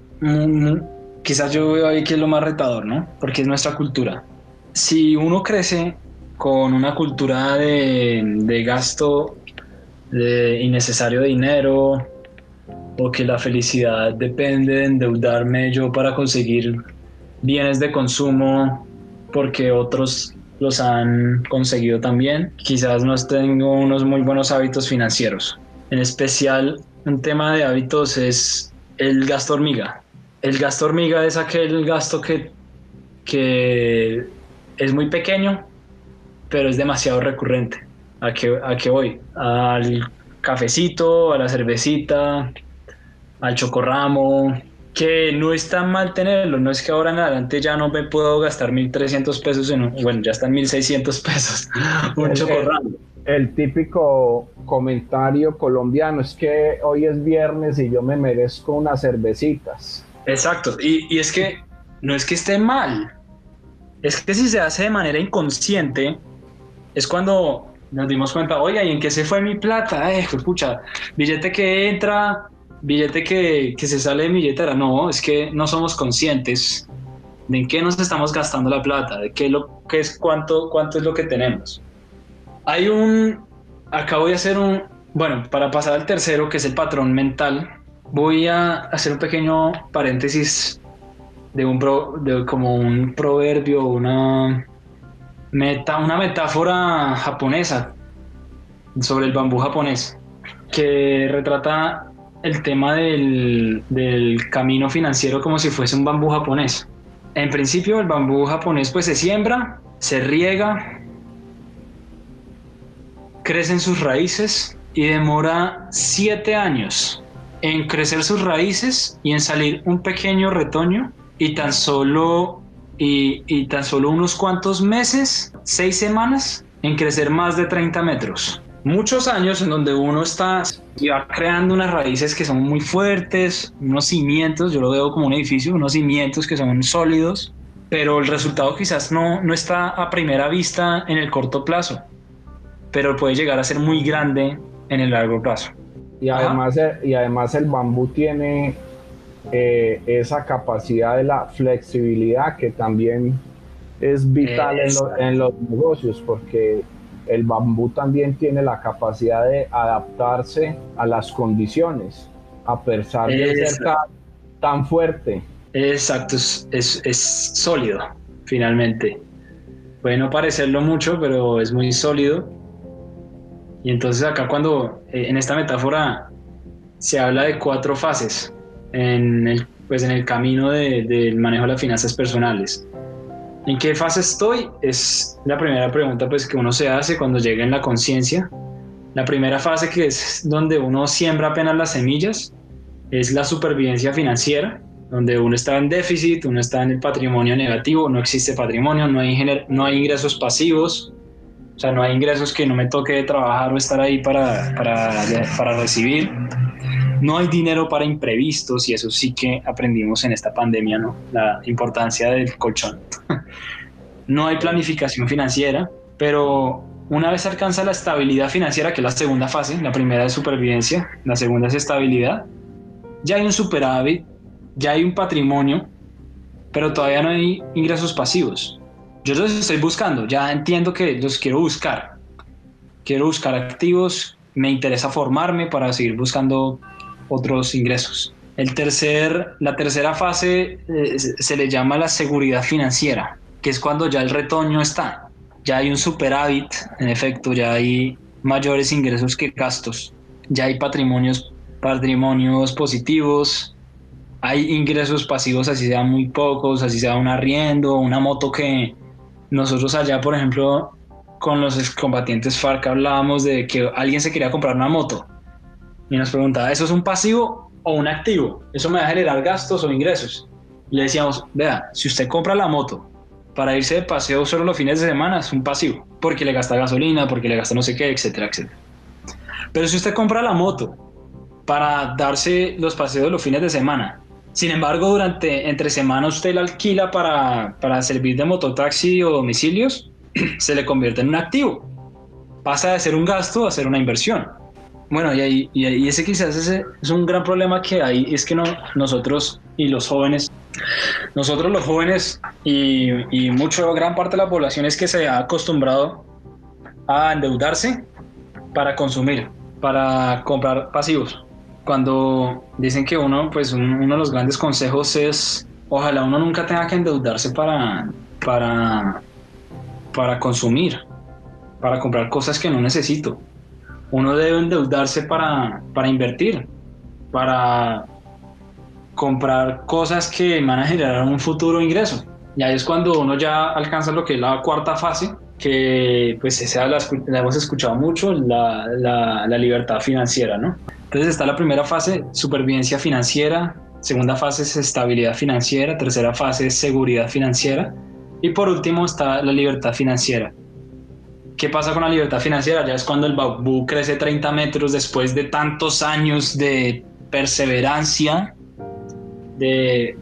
quizás yo veo ahí que es lo más retador, ¿no? Porque es nuestra cultura. Si uno crece con una cultura de, de gasto de innecesario de dinero o que la felicidad depende de endeudarme yo para conseguir bienes de consumo porque otros los han conseguido también. Quizás no tengo unos muy buenos hábitos financieros. En especial, un tema de hábitos es el gasto hormiga. El gasto hormiga es aquel gasto que, que es muy pequeño, pero es demasiado recurrente. ¿A qué, ¿A qué voy? Al cafecito, a la cervecita, al chocorramo, que no es tan mal tenerlo, no es que ahora en adelante ya no me puedo gastar 1.300 pesos en un, bueno, ya están 1.600 pesos un el, El, típico comentario colombiano es que hoy es viernes y yo me merezco unas cervecitas. Exacto, y, y es que no es que esté mal, es que si se hace de manera inconsciente, es cuando nos dimos cuenta, oye, ¿y en qué se fue mi plata? Eh, pucha, billete que entra, billete que, que, se sale de billetera. No, es que no somos conscientes de en qué nos estamos gastando la plata, de qué, lo, qué es cuánto, cuánto es lo que tenemos. Hay un, acá voy a hacer un, bueno, para pasar al tercero, que es el patrón mental, voy a hacer un pequeño paréntesis de un pro, de como un proverbio, una meta, una metáfora japonesa sobre el bambú japonés, que retrata el tema del, camino financiero como si fuese un bambú japonés. En principio el bambú japonés pues se siembra, se riega, crecen sus raíces y demora siete años en crecer sus raíces y en salir un pequeño retoño y tan solo y, y, tan solo unos cuantos meses, seis semanas, en crecer más de 30 metros. Muchos años en donde uno está y va creando unas raíces que son muy fuertes, unos cimientos, yo lo veo como un edificio, unos cimientos que son sólidos, pero el resultado quizás no, no está a primera vista en el corto plazo, pero puede llegar a ser muy grande en el largo plazo. Y además, y además el bambú tiene eh, esa capacidad de la flexibilidad que también es vital en, en, los negocios, porque el bambú también tiene la capacidad de adaptarse a las condiciones, a pesar de ser tan, fuerte. Exacto, es, es, es, sólido, finalmente. Puede no parecerlo mucho, pero es muy sólido. Y entonces acá cuando, eh, en esta metáfora, se habla de cuatro fases en el, pues en el camino del de manejo de las finanzas personales. ¿En qué fase estoy? Es la primera pregunta pues, que uno se hace cuando llega en la conciencia. La primera fase que es donde uno siembra apenas las semillas es la supervivencia financiera, donde uno está en déficit, uno está en el patrimonio negativo, no existe patrimonio, no hay, no hay ingresos pasivos, o sea, no hay ingresos que no me toque trabajar o estar ahí para, para, para recibir no hay dinero para imprevistos y eso sí que aprendimos en esta pandemia, ¿no? La importancia del colchón. no hay planificación financiera, pero una vez alcanza la estabilidad financiera, que es la segunda fase, la primera es supervivencia, la segunda es estabilidad, ya hay un superávit, ya hay un patrimonio, pero todavía no hay ingresos pasivos. Yo los estoy buscando, ya entiendo que los quiero buscar. Quiero buscar activos, me interesa formarme para seguir buscando otros ingresos. El tercer, la tercera fase eh, se le llama la seguridad financiera, que es cuando ya el retoño está, ya hay un superávit, en efecto, ya hay mayores ingresos que gastos, ya hay patrimonios, patrimonios positivos, hay ingresos pasivos, así sean muy pocos, así sea un arriendo, una moto que nosotros allá, por ejemplo, con los excombatientes FARC hablábamos de que alguien se quería comprar una moto y nos preguntaba, ¿eso es un pasivo o un activo? ¿Eso me va a generar gastos o ingresos? le decíamos, vea, si usted compra la moto para irse de paseo solo los fines de semana, es un pasivo, porque le gasta gasolina, porque le gasta no sé qué, etcétera, etcétera. Pero si usted compra la moto para darse los paseos los fines de semana, sin embargo, durante entre semana usted la alquila para, para servir de mototaxi o domicilios, se le convierte en un activo. Pasa de ser un gasto a ser una inversión. Bueno, y, y, ese quizás es un gran problema que hay, es que no, nosotros y los jóvenes, nosotros los jóvenes y, y mucho, gran parte de la población es que se ha acostumbrado a endeudarse para consumir, para comprar pasivos. Cuando dicen que uno, pues uno de los grandes consejos es, ojalá uno nunca tenga que endeudarse para, para, para consumir, para comprar cosas que no necesito uno debe endeudarse para, para invertir, para comprar cosas que van a generar un futuro ingreso. Y ahí es cuando uno ya alcanza lo que es la cuarta fase, que pues esa la, la hemos escuchado mucho, la, la, la, libertad financiera, ¿no? Entonces está la primera fase, supervivencia financiera, segunda fase es estabilidad financiera, tercera fase es seguridad financiera y por último está la libertad financiera. ¿Qué pasa con la libertad financiera? Ya es cuando el bambú crece 30 metros después de tantos años de perseverancia, de,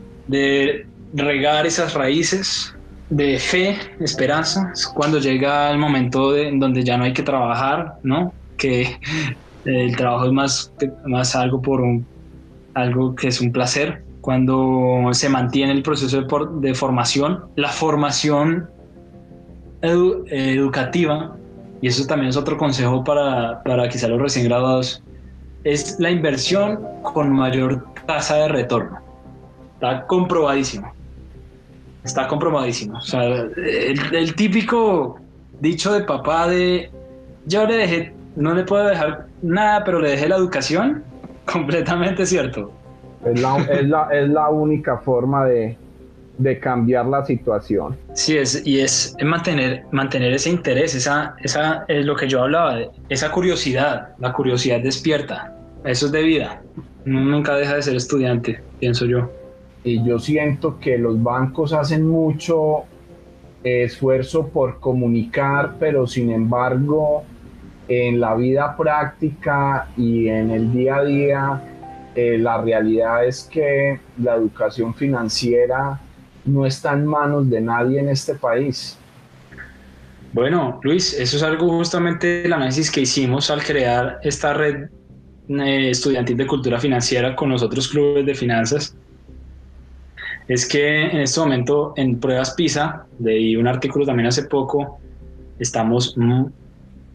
regar esas raíces, de fe, esperanza. Es cuando llega el momento de, donde ya no hay que trabajar, ¿no? Que el trabajo es más, más algo por un, algo que es un placer. Cuando se mantiene el proceso de, de formación, la formación educativa, y eso también es otro consejo para, para quizá los recién graduados, es la inversión con mayor tasa de retorno. Está comprobadísimo. Está comprobadísimo. O sea, el, típico dicho de papá de yo le dejé no le puedo dejar nada, pero le dejé la educación, completamente cierto. Es la, es la, es la única forma de, de, cambiar la situación. Sí, es, y es mantener, mantener ese interés, esa, esa es lo que yo hablaba, esa curiosidad, la curiosidad despierta, eso es de vida, nunca deja de ser estudiante, pienso yo. Y yo siento que los bancos hacen mucho esfuerzo por comunicar, pero sin embargo en la vida práctica y en el día a día, eh, la realidad es que la educación financiera no está en manos de nadie en este país. Bueno, Luis, eso es algo justamente el análisis que hicimos al crear esta red eh, estudiantil de cultura financiera con los otros clubes de finanzas. Es que en este momento en pruebas PISA, leí un artículo también hace poco, estamos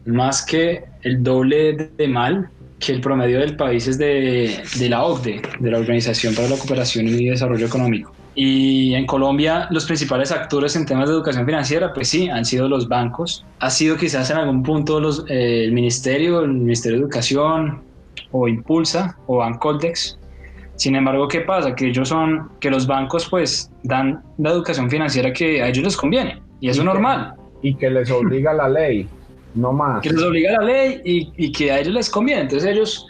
más que el doble de mal que el promedio del país es de, de, la OCDE, de la Organización para la Cooperación y Desarrollo Económico. Y en Colombia los principales actores en temas de educación financiera, pues sí, han sido los bancos. Ha sido quizás en algún punto los, eh, el Ministerio, el Ministerio de Educación, o Impulsa, o Bancoldex. Sin embargo, ¿qué pasa? Que ellos son, que los bancos pues dan la educación financiera que a ellos les conviene. Y eso es normal. Y que les obliga la ley no más. Que les obliga la ley y, y, que a ellos les conviene. Entonces ellos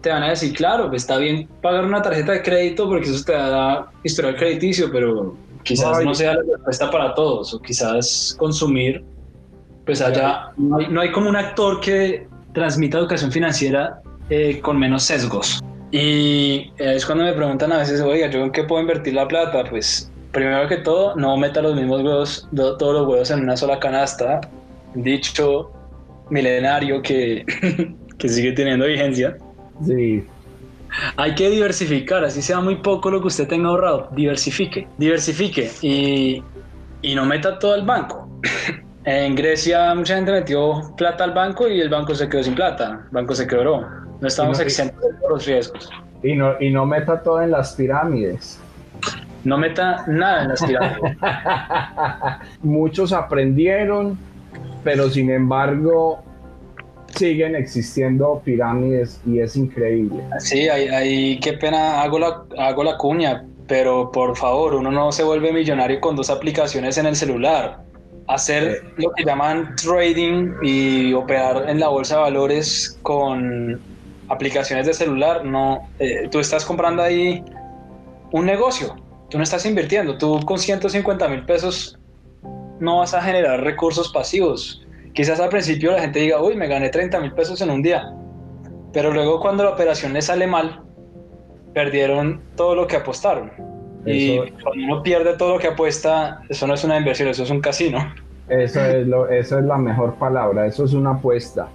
te van a decir, claro, pues está bien pagar una tarjeta de crédito porque eso te da historial crediticio, pero quizás no sea la respuesta para todos, o quizás consumir, pues allá no hay, no hay como un actor que transmita educación financiera eh, con menos sesgos. Y es cuando me preguntan a veces, oiga, ¿yo en qué puedo invertir la plata? Pues primero que todo, no meta los mismos huevos, todos los huevos en una sola canasta, dicho milenario que, que sigue teniendo vigencia. Sí. Hay que diversificar, así sea muy poco lo que usted tenga ahorrado. Diversifique, diversifique y, y no meta todo al banco. en Grecia mucha gente metió plata al banco y el banco se quedó sin plata, el banco se quebró. No estamos no, exentos de los riesgos. Y no, y no meta todo en las pirámides. No meta nada en las pirámides. Muchos aprendieron, pero sin embargo siguen existiendo pirámides y es increíble. Sí, ahí, qué pena, hago la, hago la cuña, pero por favor, uno no se vuelve millonario con dos aplicaciones en el celular. Hacer lo que llaman trading y operar en la bolsa de valores con aplicaciones de celular, no, eh, tú estás comprando ahí un negocio, tú no estás invirtiendo, tú con 150 mil pesos no vas a generar recursos pasivos. Quizás al principio la gente diga, uy, me gané 30 mil pesos en un día, pero luego cuando la operación le sale mal, perdieron todo lo que apostaron. y cuando uno pierde todo lo que apuesta, eso no es una inversión, eso es un casino. Eso es, lo, eso es la mejor palabra, eso es una apuesta.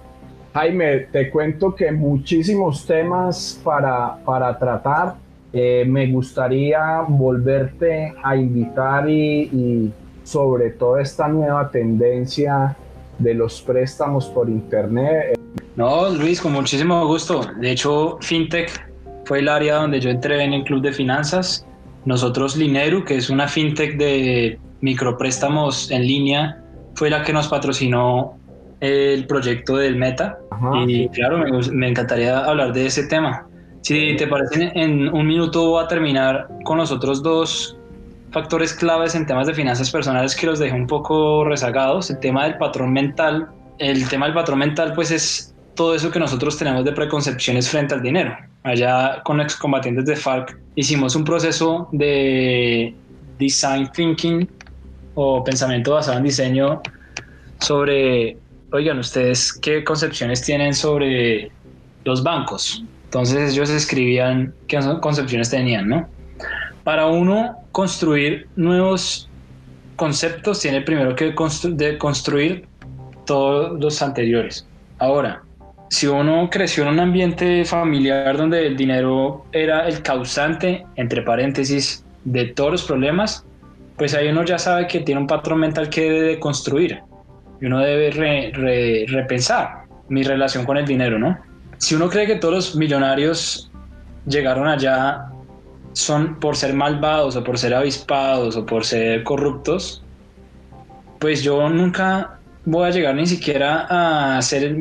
Jaime, te cuento que muchísimos temas para, para tratar. Eh, me gustaría volverte a invitar y, y sobre todo esta nueva tendencia de los préstamos por internet. No, Luis, con muchísimo gusto. De hecho, FinTech fue el área donde yo entré en el club de finanzas. Nosotros, Lineru, que es una FinTech de micropréstamos en línea, fue la que nos patrocinó el proyecto del Meta. Ajá, y sí. claro, me, me, encantaría hablar de ese tema. Si te parece, en un minuto voy a terminar con los otros dos factores claves en temas de finanzas personales que los dejé un poco rezagados. El tema del patrón mental. El tema del patrón mental, pues es todo eso que nosotros tenemos de preconcepciones frente al dinero. Allá con excombatientes de FARC hicimos un proceso de design thinking o pensamiento basado en diseño sobre, oigan, ustedes qué concepciones tienen sobre los bancos. Entonces ellos escribían qué concepciones tenían, ¿no? Para uno construir nuevos conceptos tiene primero que de construir todos los anteriores. Ahora, si uno creció en un ambiente familiar donde el dinero era el causante, entre paréntesis, de todos los problemas, pues ahí uno ya sabe que tiene un patrón mental que debe construir y uno debe re, re, repensar mi relación con el dinero, ¿no? Si uno cree que todos los millonarios llegaron allá son por ser malvados o por ser avispados o por ser corruptos, pues yo nunca voy a llegar ni siquiera a ser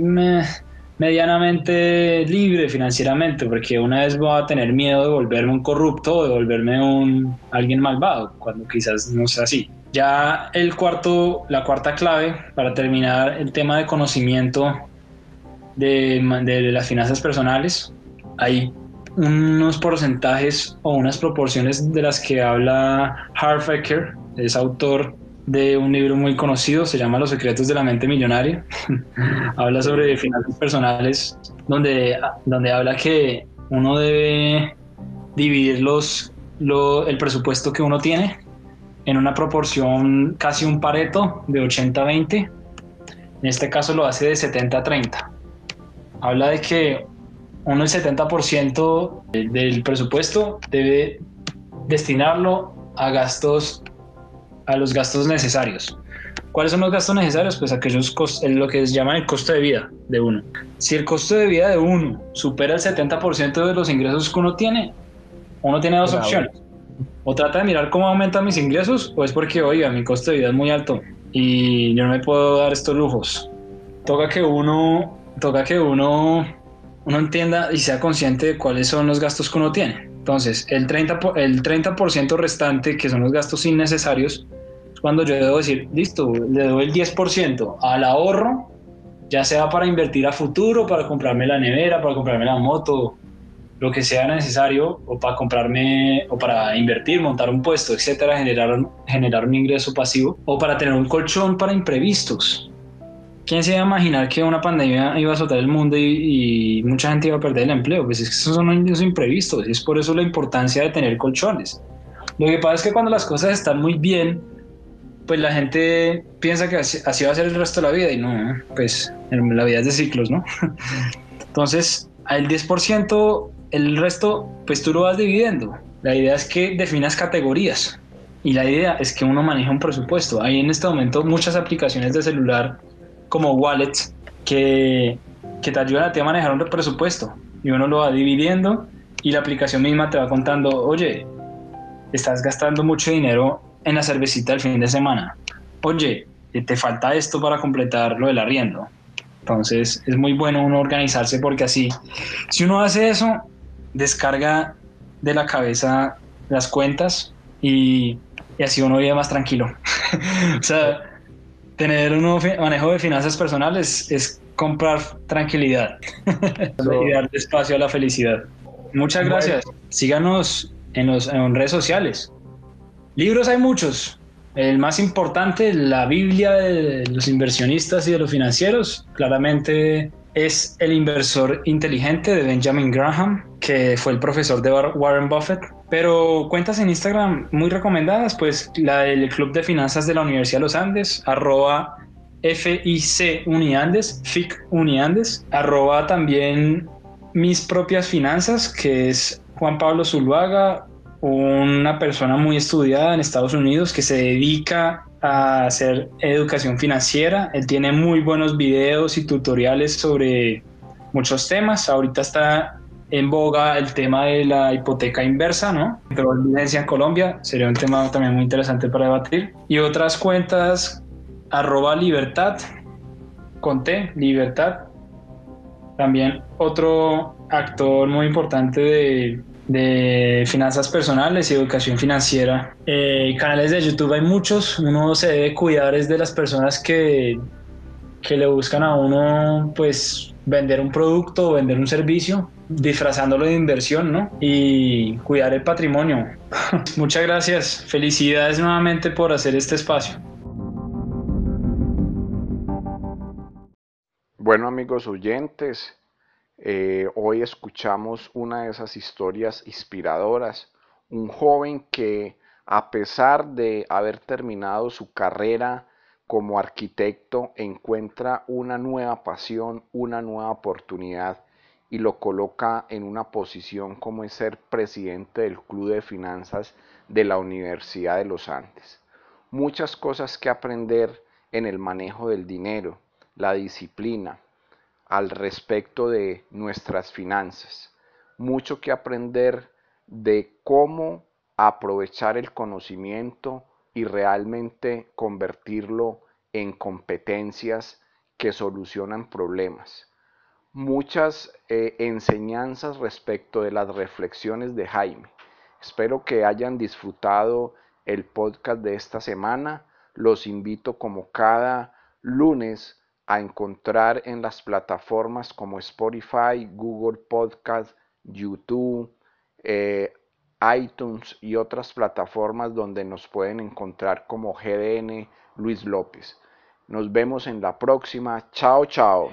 medianamente libre financieramente, porque una vez voy a tener miedo de volverme un corrupto o de volverme un alguien malvado, cuando quizás no sea así. Ya el cuarto, la cuarta clave para terminar el tema de conocimiento de, de las finanzas personales, hay unos porcentajes o unas proporciones de las que habla Harfaker, es autor de un libro muy conocido, se llama Los secretos de la mente millonaria. habla sobre finanzas personales, donde, donde habla que uno debe dividir los, el presupuesto que uno tiene en una proporción casi un pareto de 80-20. En este caso lo hace de 70-30. Habla de que uno el 70% del presupuesto debe destinarlo a gastos a los gastos necesarios. ¿Cuáles son los gastos necesarios? Pues aquellos lo que se llama el costo de vida de uno. Si el costo de vida de uno supera el 70% de los ingresos que uno tiene, uno tiene dos opciones. O trata de mirar cómo aumentan mis ingresos, o es porque, oiga, mi costo de vida es muy alto y yo no me puedo dar estos lujos. Toca que uno, toca que uno, uno entienda y sea consciente de cuáles son los gastos que uno tiene. Entonces, el 30%, el 30 restante, que son los gastos innecesarios, cuando yo debo decir, listo, le doy el 10% al ahorro, ya sea para invertir a futuro, para comprarme la nevera, para comprarme la moto, lo que sea necesario, o para comprarme, o para invertir, montar un puesto, etcétera, generar, generar un ingreso pasivo, o para tener un colchón para imprevistos. ¿Quién se iba a imaginar que una pandemia iba a azotar el mundo y, mucha gente iba a perder el empleo? Pues es que esos son los imprevistos y es por eso la importancia de tener colchones. Lo que pasa es que cuando las cosas están muy bien, pues la gente piensa que así, va a ser el resto de la vida y no, pues la vida es de ciclos, ¿no? Entonces, al 10%, el resto, pues tú lo vas dividiendo. La idea es que definas categorías y la idea es que uno maneje un presupuesto. Hay en este momento muchas aplicaciones de celular como wallets que, que te ayudan a ti a manejar un presupuesto y uno lo va dividiendo y la aplicación misma te va contando, oye, estás gastando mucho dinero en la cervecita el fin de semana. Oye, eh, te falta esto para completar lo del arriendo. Entonces es muy bueno uno organizarse porque así, si uno hace eso, descarga de la cabeza las cuentas y, y así uno vive más tranquilo. o sea, tener un manejo de finanzas personales es comprar tranquilidad y dar espacio a la felicidad. Muchas gracias. Síganos en, los, en redes sociales. Libros hay muchos. El más importante, la Biblia de los inversionistas y de los financieros, claramente es El inversor inteligente de Benjamin Graham, que fue el profesor de Warren Buffett. Pero cuentas en Instagram muy recomendadas, pues la del Club de Finanzas de la Universidad de los Andes, arroba FIC Uniandes, arroba también mis propias finanzas, que es Juan Pablo Zuluaga, una persona muy estudiada en Estados Unidos que se dedica a hacer educación financiera. Él tiene muy buenos videos y tutoriales sobre muchos temas. Ahorita está en boga el tema de la hipoteca inversa, ¿no? Pero evidencia en Colombia sería un tema también muy interesante para debatir. Y otras cuentas, arroba libertad, conté, libertad. También otro actor muy importante de de finanzas personales y educación financiera. Eh, canales de YouTube hay muchos, uno se debe cuidar es de las personas que, que le buscan a uno pues vender un producto o vender un servicio disfrazándolo de inversión, ¿no? Y cuidar el patrimonio. Muchas gracias, felicidades nuevamente por hacer este espacio. Bueno amigos oyentes, eh, hoy escuchamos una de esas historias inspiradoras, un joven que a pesar de haber terminado su carrera como arquitecto, encuentra una nueva pasión, una nueva oportunidad y lo coloca en una posición como es ser presidente del Club de Finanzas de la Universidad de los Andes. Muchas cosas que aprender en el manejo del dinero, la disciplina, al respecto de nuestras finanzas. Mucho que aprender de cómo aprovechar el conocimiento y realmente convertirlo en competencias que solucionan problemas. Muchas eh, enseñanzas respecto de las reflexiones de Jaime. Espero que hayan disfrutado el podcast de esta semana. Los invito como cada lunes a encontrar en las plataformas como Spotify, Google Podcast, YouTube, eh, iTunes y otras plataformas donde nos pueden encontrar como GDN Luis López. Nos vemos en la próxima. Chao, chao.